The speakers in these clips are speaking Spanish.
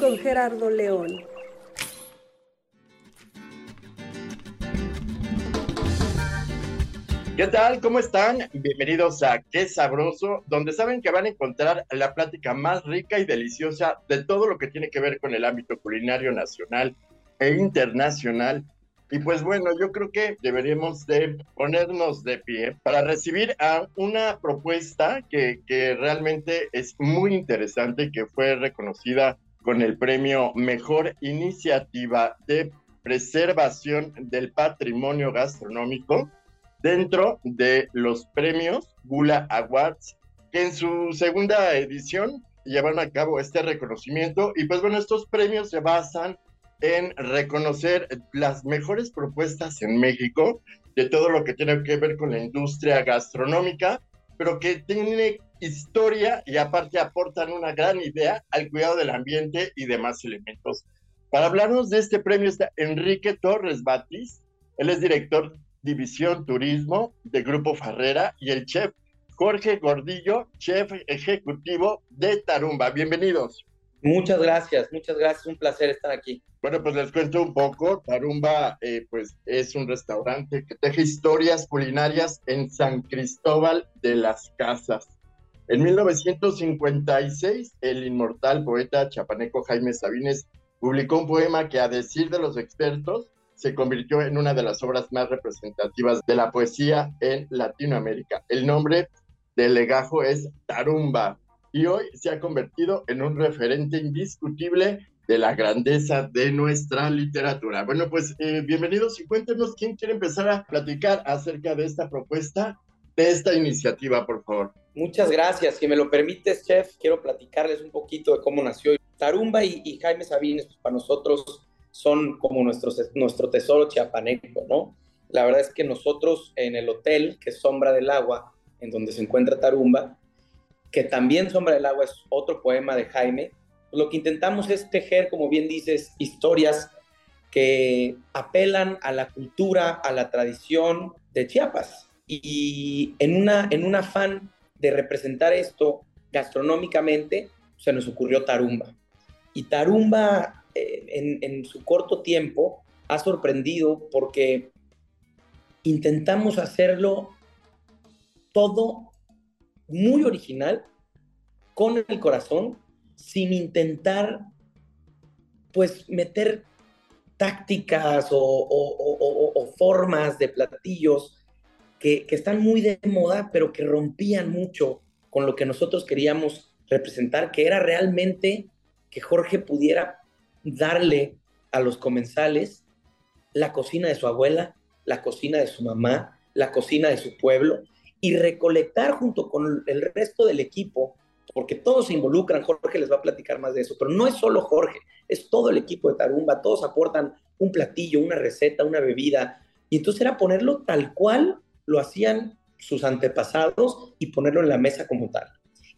con Gerardo León. ¿Qué tal? ¿Cómo están? Bienvenidos a Qué Sabroso, donde saben que van a encontrar la plática más rica y deliciosa de todo lo que tiene que ver con el ámbito culinario nacional e internacional. Y pues bueno, yo creo que deberíamos de ponernos de pie para recibir a una propuesta que, que realmente es muy interesante y que fue reconocida con el premio Mejor Iniciativa de Preservación del Patrimonio Gastronómico dentro de los premios Gula Awards, que en su segunda edición llevan a cabo este reconocimiento. Y pues bueno, estos premios se basan en reconocer las mejores propuestas en México de todo lo que tiene que ver con la industria gastronómica, pero que tiene historia y aparte aportan una gran idea al cuidado del ambiente y demás elementos. Para hablarnos de este premio está Enrique Torres Batis, él es director División Turismo de Grupo Farrera y el chef Jorge Gordillo, chef ejecutivo de Tarumba. Bienvenidos. Muchas gracias, muchas gracias, un placer estar aquí. Bueno, pues les cuento un poco. Tarumba, eh, pues es un restaurante que teje historias culinarias en San Cristóbal de las Casas. En 1956, el inmortal poeta chapaneco Jaime Sabines publicó un poema que, a decir de los expertos, se convirtió en una de las obras más representativas de la poesía en Latinoamérica. El nombre del legajo es Tarumba y hoy se ha convertido en un referente indiscutible de la grandeza de nuestra literatura. Bueno, pues eh, bienvenidos y cuéntenos quién quiere empezar a platicar acerca de esta propuesta, de esta iniciativa, por favor. Muchas gracias. Si me lo permites, chef, quiero platicarles un poquito de cómo nació. Tarumba y, Jaime Sabines, pues, para nosotros son como nuestro, nuestro tesoro chiapaneco, ¿no? La verdad es que nosotros en el hotel, que es Sombra del Agua, en donde se encuentra Tarumba, que también Sombra del Agua es otro poema de Jaime, lo que intentamos es tejer, como bien dices, historias que apelan a la cultura, a la tradición de Chiapas. Y en, una, en un afán de representar esto gastronómicamente, se nos ocurrió Tarumba. Y Tarumba, eh, en, en su corto tiempo, ha sorprendido porque intentamos hacerlo todo muy original, con el corazón, sin intentar, pues, meter tácticas o, formas de platillos que, están muy de moda, pero que rompían mucho con lo que nosotros queríamos representar, que era realmente que Jorge pudiera darle a los comensales la cocina de su abuela, la cocina de su mamá, la cocina de su pueblo, y recolectar junto con el resto del equipo porque todos se involucran, Jorge les va a platicar más de eso, pero no es solo Jorge, es todo el equipo de Tarumba, todos aportan un platillo, una receta, una bebida, y entonces era ponerlo tal cual lo hacían sus antepasados y ponerlo en la mesa como tal.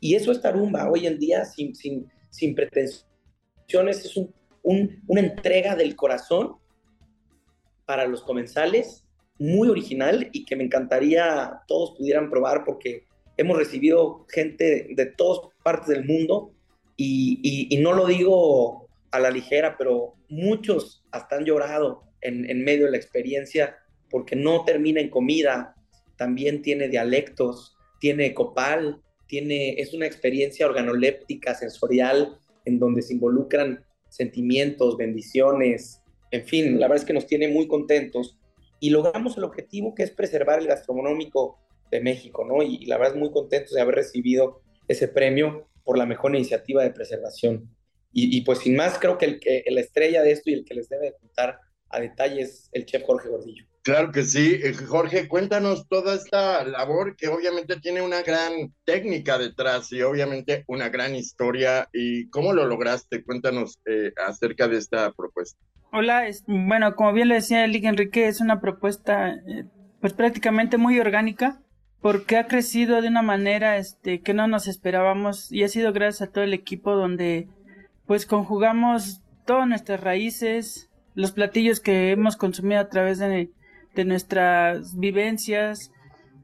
Y eso es Tarumba, hoy en día sin, sin, sin pretensiones, es una entrega del corazón para los comensales, muy original y que me encantaría todos pudieran probar porque hemos recibido gente de todas partes del mundo y, no lo digo a la ligera, pero muchos hasta han llorado en, en, medio de la experiencia porque no termina en comida, también tiene dialectos, tiene copal, tiene, es una experiencia organoléptica, sensorial, en donde se involucran sentimientos, bendiciones, en fin, la verdad es que nos tiene muy contentos y logramos el objetivo que es preservar el gastronómico de México, ¿no? Y, la verdad es muy contento de haber recibido ese premio por la mejor iniciativa de preservación. Y, pues sin más, creo que, el, que la estrella de esto y el que les debe contar a detalle es el chef Jorge Gordillo. Claro que sí. Eh, Jorge, cuéntanos toda esta labor que obviamente tiene una gran técnica detrás y obviamente una gran historia. ¿Y cómo lo lograste? Cuéntanos eh, acerca de esta propuesta. Hola, bueno, como bien le decía Liga Enrique, es una propuesta eh, pues prácticamente muy orgánica porque ha crecido de una manera este, que no nos esperábamos y ha sido gracias a todo el equipo donde pues conjugamos todas nuestras raíces, los platillos que hemos consumido a través de de nuestras vivencias,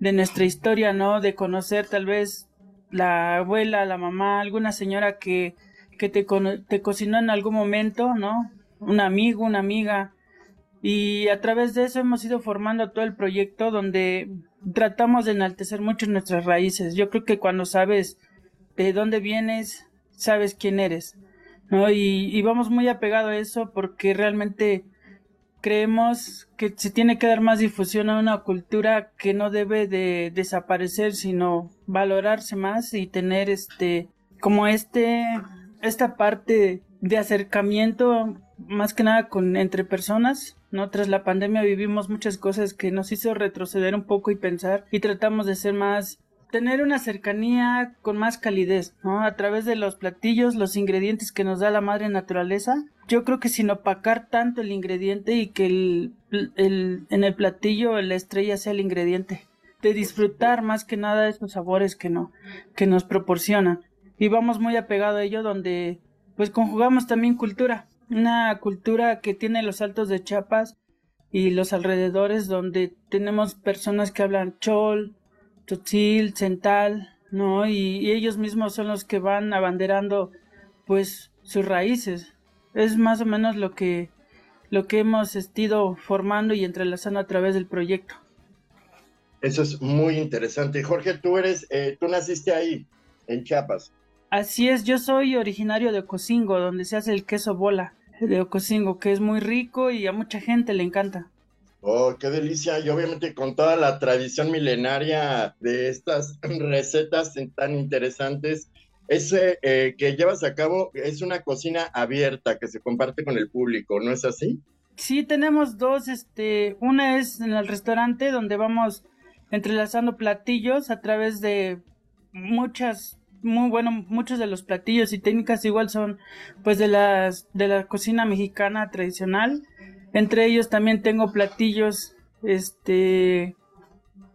de nuestra historia, ¿no? De conocer tal vez la abuela, la mamá, alguna señora que, que te, te cocinó en algún momento, ¿no? Un amigo, una amiga. Y a través de eso hemos ido formando todo el proyecto donde tratamos de enaltecer mucho nuestras raíces. Yo creo que cuando sabes de dónde vienes, sabes quién eres, ¿no? Y, vamos muy apegado a eso porque realmente creemos que se tiene que dar más difusión a una cultura que no debe de desaparecer, sino valorarse más y tener este como este esta parte de acercamiento más que nada con entre personas, ¿no? Tras la pandemia vivimos muchas cosas que nos hizo retroceder un poco y pensar y tratamos de ser más tener una cercanía con más calidez, ¿no? A través de los platillos, los ingredientes que nos da la madre naturaleza. Yo creo que sin opacar tanto el ingrediente y que el, el, en el platillo la estrella sea el ingrediente. De disfrutar más que nada esos sabores que no, que nos proporcionan. Y vamos muy apegado a ello donde pues conjugamos también cultura. Una cultura que tiene los altos de Chiapas y los alrededores donde tenemos personas que hablan chol, Totil, Cental, ¿no? Y, ellos mismos son los que van abanderando, pues, sus raíces. Es más o menos lo que, lo que hemos estado formando y entrelazando a través del proyecto. Eso es muy interesante. Jorge, tú eres, eh, tú naciste ahí, en Chiapas. Así es, yo soy originario de Ocosingo, donde se hace el queso bola de Ocosingo, que es muy rico y a mucha gente le encanta. Oh, qué delicia. Y obviamente con toda la tradición milenaria de estas recetas tan interesantes, ese eh, que llevas a cabo es una cocina abierta que se comparte con el público, ¿no es así? Sí, tenemos dos, este, una es en el restaurante donde vamos entrelazando platillos a través de muchas muy bueno muchos de los platillos y técnicas igual son pues de las de la cocina mexicana tradicional entre ellos también tengo platillos este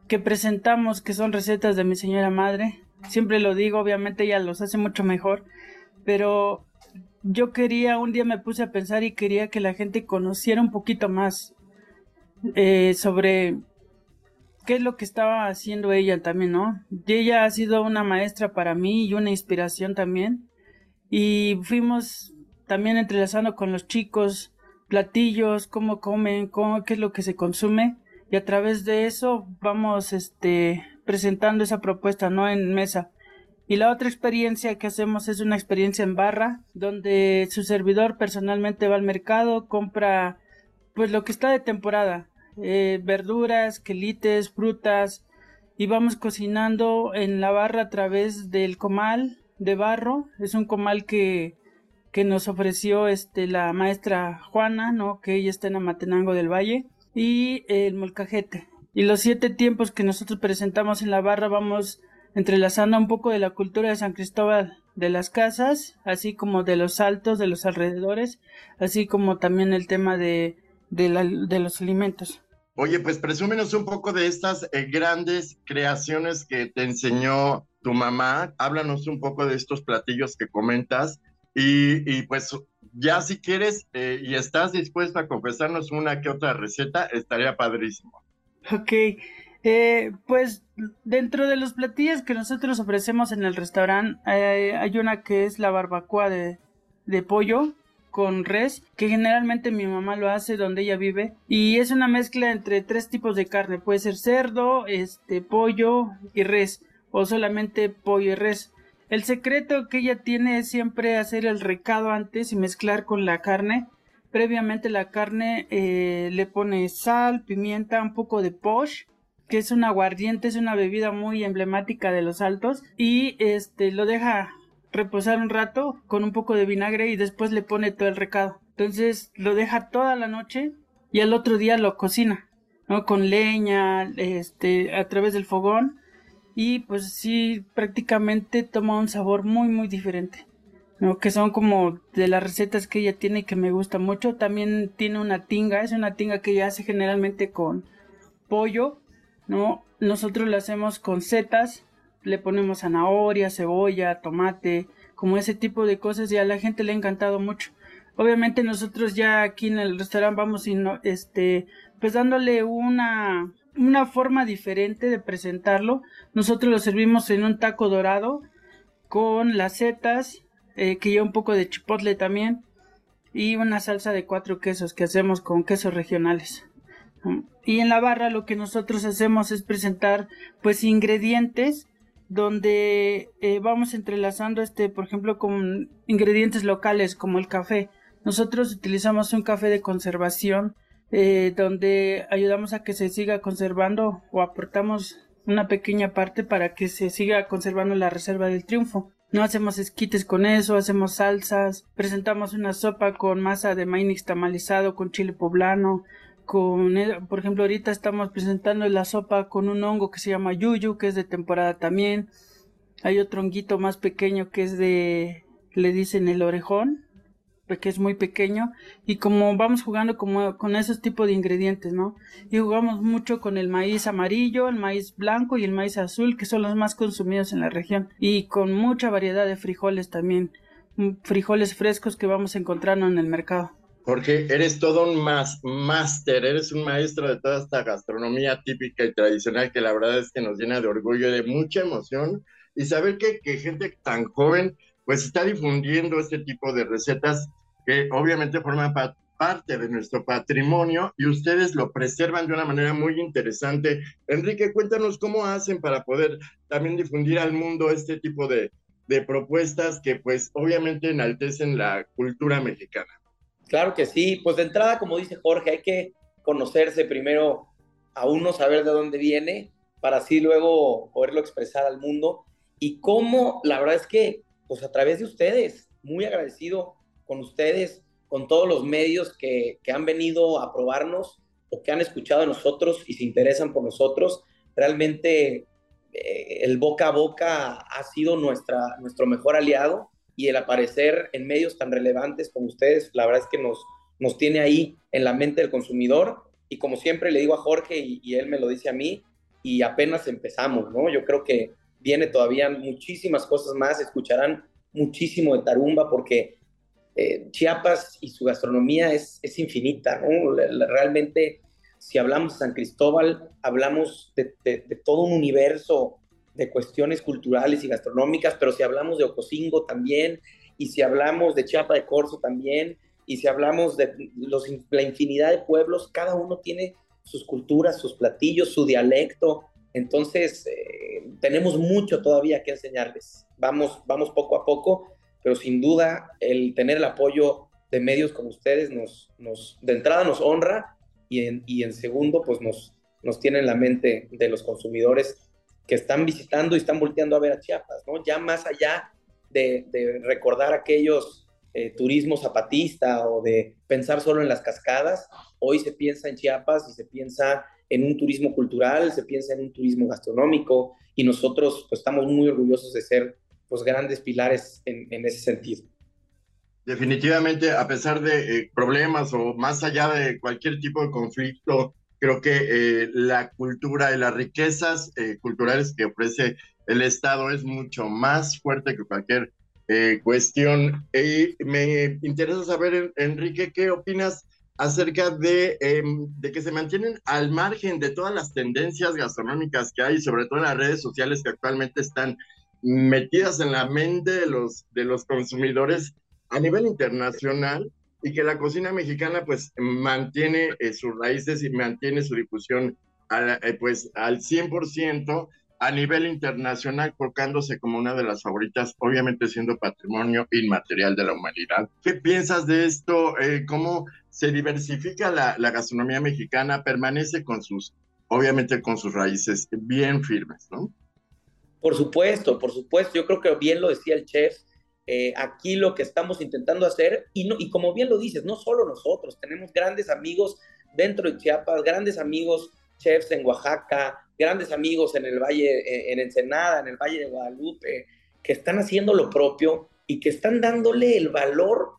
que presentamos que son recetas de mi señora madre. Siempre lo digo, obviamente ella los hace mucho mejor, pero yo quería, un día me puse a pensar y quería que la gente conociera un poquito más eh, sobre qué es lo que estaba haciendo ella también, ¿no? Y ella ha sido una maestra para mí y una inspiración también. Y fuimos también entrelazando con los chicos platillos, cómo comen, cómo, qué es lo que se consume y a través de eso vamos este presentando esa propuesta no en mesa. Y la otra experiencia que hacemos es una experiencia en barra, donde su servidor personalmente va al mercado, compra pues lo que está de temporada, eh, verduras, quelites, frutas, y vamos cocinando en la barra a través del comal de barro. Es un comal que que nos ofreció este la maestra Juana, ¿no? Que ella está en Amatenango del Valle y el molcajete. Y los siete tiempos que nosotros presentamos en la barra vamos entrelazando un poco de la cultura de San Cristóbal de las casas, así como de los altos, de los alrededores, así como también el tema de, los alimentos. Oye, pues presúmenos un poco de estas eh, grandes creaciones que te enseñó tu mamá. Háblanos un poco de estos platillos que comentas y, pues ya si quieres eh, y estás dispuesto a confesarnos una que otra receta, estaría padrísimo. Ok, eh, pues dentro de los platillos que nosotros ofrecemos en el restaurante, eh, hay una que es la barbacoa de, de pollo con res, que generalmente mi mamá lo hace donde ella vive, y es una mezcla entre tres tipos de carne, puede ser cerdo, este, pollo y res, o solamente pollo y res. El secreto que ella tiene es siempre hacer el recado antes y mezclar con la carne. Previamente la carne eh, le pone sal, pimienta, un poco de posh, que es un aguardiente, es una bebida muy emblemática de los altos, y este lo deja reposar un rato con un poco de vinagre y después le pone todo el recado. Entonces lo deja toda la noche y al otro día lo cocina. ¿no? Con leña, este, a través del fogón y pues sí, prácticamente toma un sabor muy, muy diferente. ¿No? que son como de las recetas que ella tiene que me gusta mucho. También tiene una tinga, es una tinga que ella hace generalmente con pollo, ¿no? Nosotros la hacemos con setas, le ponemos zanahoria, cebolla, tomate, como ese tipo de cosas y a la gente le ha encantado mucho. Obviamente nosotros ya aquí en el restaurante vamos y este pues dándole una una forma diferente de presentarlo. Nosotros lo servimos en un taco dorado con las setas, eh, que lleva un poco de chipotle también, y una salsa de cuatro quesos que hacemos con quesos regionales. Y en la barra lo que nosotros hacemos es presentar pues ingredientes donde eh, vamos entrelazando este, por ejemplo, con ingredientes locales como el café. Nosotros utilizamos un café de conservación eh, donde ayudamos a que se siga conservando o aportamos una pequeña parte para que se siga conservando la reserva del triunfo. No hacemos esquites con eso, hacemos salsas, presentamos una sopa con masa de maíz tamalizado con chile poblano, con, eh, por ejemplo, ahorita estamos presentando la sopa con un hongo que se llama yuyu, que es de temporada también. Hay otro honguito más pequeño que es de, le dicen el orejón, que es muy pequeño y como vamos jugando como con esos tipos de ingredientes, ¿no? Y jugamos mucho con el maíz amarillo, el maíz blanco y el maíz azul, que son los más consumidos en la región y con mucha variedad de frijoles también, mm, frijoles frescos que vamos encontrando en el mercado. Porque eres todo un máster, eres un maestro de toda esta gastronomía típica y tradicional que la verdad es que nos llena de orgullo y de mucha emoción y saber que, que gente tan joven pues está difundiendo este tipo de recetas que obviamente forman parte de nuestro patrimonio y ustedes lo preservan de una manera muy interesante. Enrique, cuéntanos cómo hacen para poder también difundir al mundo este tipo de, de propuestas que pues obviamente enaltecen la cultura mexicana. Claro que sí, pues de entrada, como dice Jorge, hay que conocerse primero a uno, saber de dónde viene, para así luego poderlo expresar al mundo. Y cómo, la verdad es que pues a través de ustedes. Muy agradecido con ustedes, con todos los medios que, han venido a probarnos o que han escuchado a nosotros y se interesan por nosotros. Realmente eh, el boca a boca ha sido nuestra, nuestro mejor aliado y el aparecer en medios tan relevantes como ustedes, la verdad es que nos, nos tiene ahí en la mente del consumidor. Y como siempre le digo a Jorge y, y él me lo dice a mí, y apenas empezamos, ¿no? Yo creo que viene todavía muchísimas cosas más, escucharán muchísimo de Tarumba porque eh, Chiapas y su gastronomía es, es infinita, ¿no? Realmente, si hablamos de San Cristóbal, hablamos de, de, todo un universo de cuestiones culturales y gastronómicas, pero si hablamos de Ocosingo también, y si hablamos de Chiapa de Corzo también, y si hablamos de los, la infinidad de pueblos, cada uno tiene sus culturas, sus platillos, su dialecto, entonces, eh, tenemos mucho todavía que enseñarles. Vamos, vamos poco a poco, pero sin duda el tener el apoyo de medios como ustedes nos, nos de entrada nos honra y en, segundo, pues nos, nos tiene en la mente de los consumidores que están visitando y están volteando a ver a Chiapas, ¿no? Ya más allá de, de recordar aquellos eh, turismo zapatista o de pensar solo en las cascadas, hoy se piensa en Chiapas y se piensa en un turismo cultural, se piensa en un turismo gastronómico y nosotros pues, estamos muy orgullosos de ser pues, grandes pilares en, ese sentido. Definitivamente, a pesar de eh, problemas o más allá de cualquier tipo de conflicto, creo que eh, la cultura y las riquezas eh, culturales que ofrece el Estado es mucho más fuerte que cualquier cuestión. Y me interesa saber, Enrique, ¿qué opinas acerca de, em, de, que se mantienen al margen de todas las tendencias gastronómicas que hay, sobre todo en las redes sociales que actualmente están metidas en la mente de los, de los consumidores a nivel internacional y que la cocina mexicana pues mantiene eh, sus raíces y mantiene su difusión eh, pues al 100% a nivel internacional, colocándose como una de las favoritas, obviamente siendo patrimonio inmaterial de la humanidad. ¿Qué piensas de esto? Eh, ¿Cómo se diversifica la, gastronomía mexicana? Permanece con sus, obviamente con sus raíces bien firmes, ¿no? Por supuesto, por supuesto. Yo creo que bien lo decía el chef. Eh, aquí lo que estamos intentando hacer, y, no, y como bien lo dices, no solo nosotros, tenemos grandes amigos dentro de Chiapas, grandes amigos chefs en Oaxaca, grandes amigos en el Valle, eh, en Ensenada, en el Valle de Guadalupe, que están haciendo lo propio y que están dándole el valor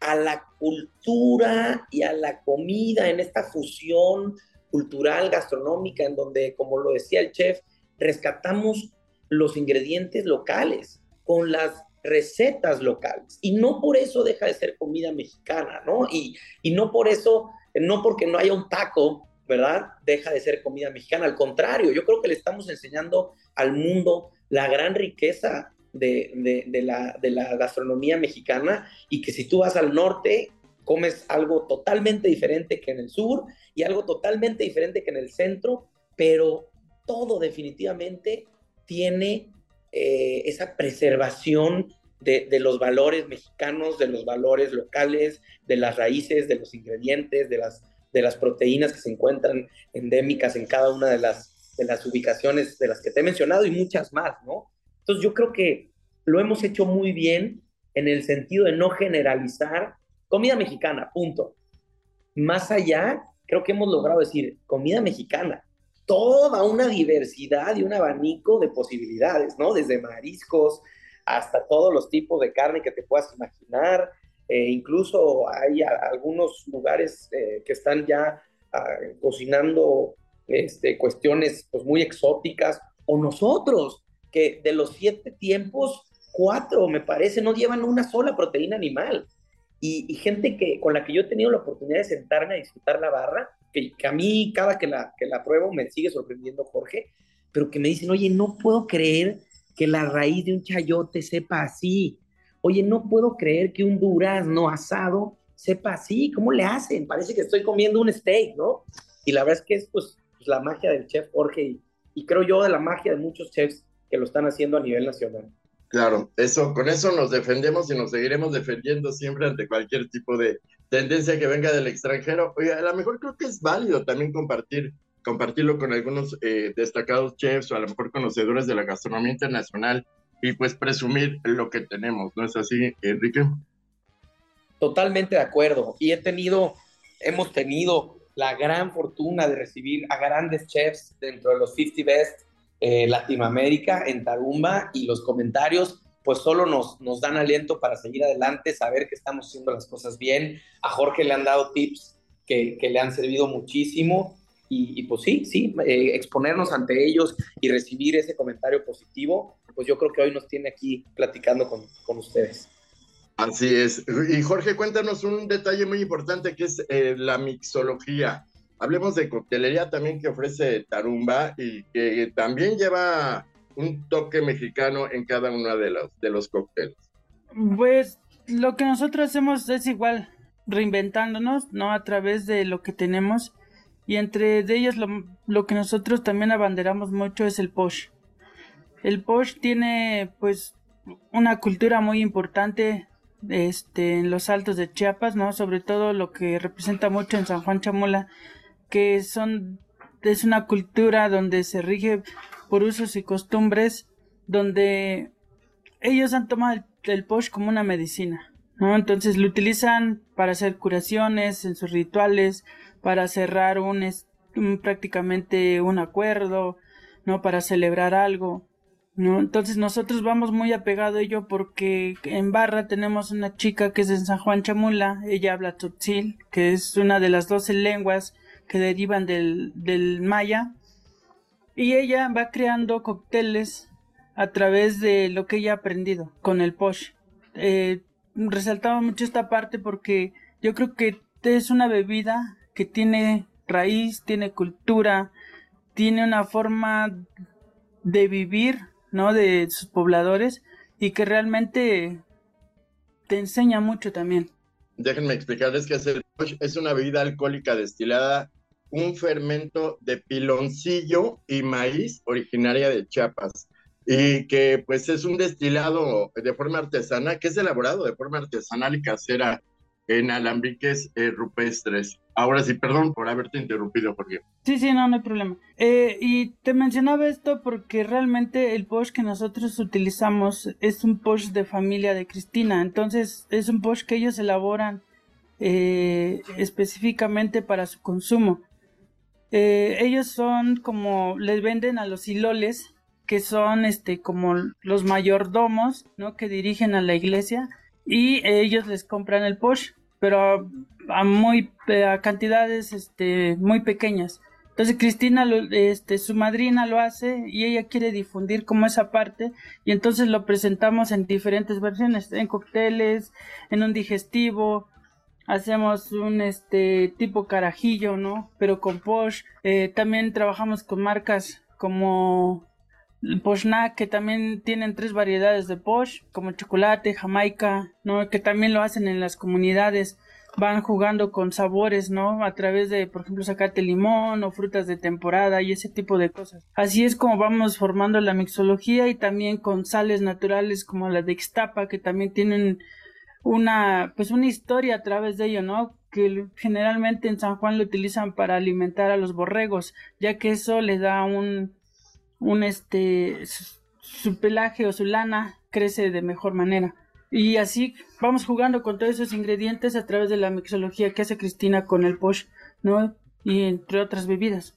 a la cultura y a la comida en esta fusión cultural, gastronómica, en donde, como lo decía el chef, rescatamos los ingredientes locales con las recetas locales. Y no por eso deja de ser comida mexicana, ¿no? Y, y no por eso, no porque no haya un taco, ¿verdad? Deja de ser comida mexicana. Al contrario, yo creo que le estamos enseñando al mundo la gran riqueza de, la, de la gastronomía mexicana y que si tú vas al norte, comes algo totalmente diferente que en el sur y algo totalmente diferente que en el centro, pero todo definitivamente tiene eh, esa preservación de, de, los valores mexicanos, de los valores locales, de las raíces, de los ingredientes, de las, de las proteínas que se encuentran endémicas en cada una de las, de las ubicaciones de las que te he mencionado y muchas más, ¿no? Entonces yo creo que lo hemos hecho muy bien en el sentido de no generalizar comida mexicana, punto. Más allá, creo que hemos logrado decir comida mexicana, toda una diversidad y un abanico de posibilidades, ¿no? Desde mariscos hasta todos los tipos de carne que te puedas imaginar. Eh, incluso hay algunos lugares eh, que están ya ah, cocinando este, cuestiones pues, muy exóticas, o nosotros, de los siete tiempos, cuatro, me parece, no llevan una sola proteína animal. Y, gente que, con la que yo he tenido la oportunidad de sentarme a disfrutar la barra, que, a mí cada que la, que la pruebo me sigue sorprendiendo Jorge, pero que me dicen, oye, no puedo creer que la raíz de un chayote sepa así. Oye, no puedo creer que un durazno asado sepa así. ¿Cómo le hacen? Parece que estoy comiendo un steak, ¿no? Y la verdad es que es pues, pues la magia del chef Jorge y, y creo yo de la magia de muchos chefs que lo están haciendo a nivel nacional. Claro, eso, con eso nos defendemos y nos seguiremos defendiendo siempre ante cualquier tipo de tendencia que venga del extranjero. Oye, a lo mejor creo que es válido también compartir, compartirlo con algunos eh, destacados chefs o a lo mejor conocedores de la gastronomía internacional y pues presumir lo que tenemos, ¿no es así, Enrique? Totalmente de acuerdo. Y he tenido, hemos tenido la gran fortuna de recibir a grandes chefs dentro de los 50 Best eh, Latinoamérica en Tarumba y los comentarios pues solo nos, nos dan aliento para seguir adelante, saber que estamos haciendo las cosas bien. A Jorge le han dado tips que, que le han servido muchísimo y, pues sí, sí, eh, exponernos ante ellos y recibir ese comentario positivo, pues yo creo que hoy nos tiene aquí platicando con, con ustedes. Así es. Y Jorge, cuéntanos un detalle muy importante que es eh, la mixología. Hablemos de coctelería también que ofrece Tarumba y que también lleva un toque mexicano en cada uno de los, de los cócteles. Pues lo que nosotros hacemos es igual, reinventándonos, ¿no? A través de lo que tenemos. Y entre ellos lo, lo que nosotros también abanderamos mucho es el posh. El posh tiene pues una cultura muy importante este, en los altos de Chiapas, ¿no? Sobre todo lo que representa mucho en San Juan Chamula que son es una cultura donde se rige por usos y costumbres donde ellos han tomado el, posh como una medicina, ¿no? Entonces lo utilizan para hacer curaciones en sus rituales, para cerrar un, prácticamente un acuerdo, ¿no? Para celebrar algo, ¿no? Entonces nosotros vamos muy apegado a ello porque en Barra tenemos una chica que es de San Juan Chamula, ella habla tzotzil, que es una de las doce lenguas que derivan del, del maya y ella va creando cócteles a través de lo que ella ha aprendido con el posh. Eh, resaltaba mucho esta parte porque yo creo que es una bebida que tiene raíz, tiene cultura, tiene una forma de vivir, ¿no? De sus pobladores y que realmente te enseña mucho también. Déjenme explicarles que el posh es una bebida alcohólica destilada un fermento de piloncillo y maíz originaria de Chiapas y que pues es un destilado de forma artesana que es elaborado de forma artesanal y casera en alambiques eh, rupestres. Ahora sí, perdón por haberte interrumpido, Jorge. Sí, sí, no, no hay problema. Eh, y te mencionaba esto porque realmente el post que nosotros utilizamos es un post de familia de Cristina. Entonces, es un post que ellos elaboran eh, específicamente para su consumo. Eh, ellos son como les venden a los hiloles que son este como los mayordomos no que dirigen a la iglesia y ellos les compran el post pero a muy a cantidades este muy pequeñas. Entonces Cristina este su madrina lo hace y ella quiere difundir como esa parte y entonces lo presentamos en diferentes versiones en cócteles en un digestivo hacemos un este tipo carajillo no pero con posh eh, también trabajamos con marcas como Poshnak, que también tienen tres variedades de Posh, como chocolate, jamaica, ¿no? Que también lo hacen en las comunidades van jugando con sabores, ¿no? A través de, por ejemplo, sacate limón o frutas de temporada y ese tipo de cosas. Así es como vamos formando la mixología y también con sales naturales como la de Ixtapa, que también tienen una, pues una historia a través de ello, ¿no? Que generalmente en San Juan lo utilizan para alimentar a los borregos, ya que eso le da un, un este, su pelaje o su lana crece de mejor manera. Y así vamos jugando con todos esos ingredientes a través de la mixología que hace Cristina con el posh, ¿no? Y entre otras bebidas.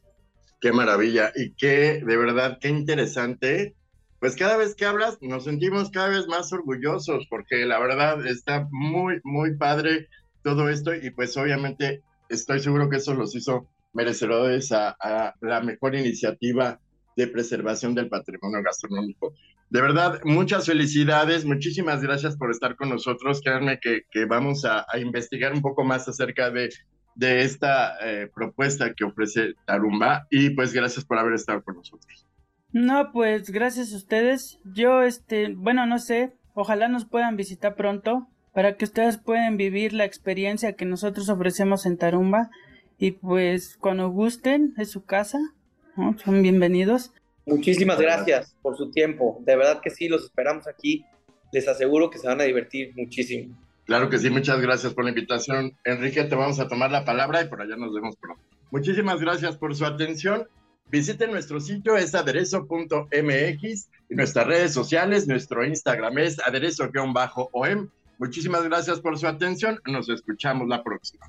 Qué maravilla y qué, de verdad, qué interesante. Pues cada vez que hablas nos sentimos cada vez más orgullosos porque la verdad está muy, muy padre todo esto y pues obviamente estoy seguro que eso los hizo merecedores a, la mejor iniciativa de preservación del patrimonio gastronómico. De verdad, muchas felicidades, muchísimas gracias por estar con nosotros. Créanme que, que vamos a, investigar un poco más acerca de, de esta eh, propuesta que ofrece Tarumba y pues gracias por haber estado con nosotros. No, pues gracias a ustedes. Yo, este, bueno, no sé, ojalá nos puedan visitar pronto para que ustedes puedan vivir la experiencia que nosotros ofrecemos en Tarumba y pues cuando gusten es su casa, son bienvenidos. Muchísimas gracias por su tiempo. De verdad que sí, los esperamos aquí. Les aseguro que se van a divertir muchísimo. Claro que sí, muchas gracias por la invitación. Enrique, te vamos a tomar la palabra y por allá nos vemos pronto. Muchísimas gracias por su atención. Visiten nuestro sitio, es aderezo.mx y nuestras redes sociales, nuestro Instagram es aderezo-om. Muchísimas gracias por su atención. Nos escuchamos la próxima.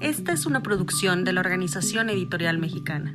Esta es una producción de la Organización Editorial Mexicana.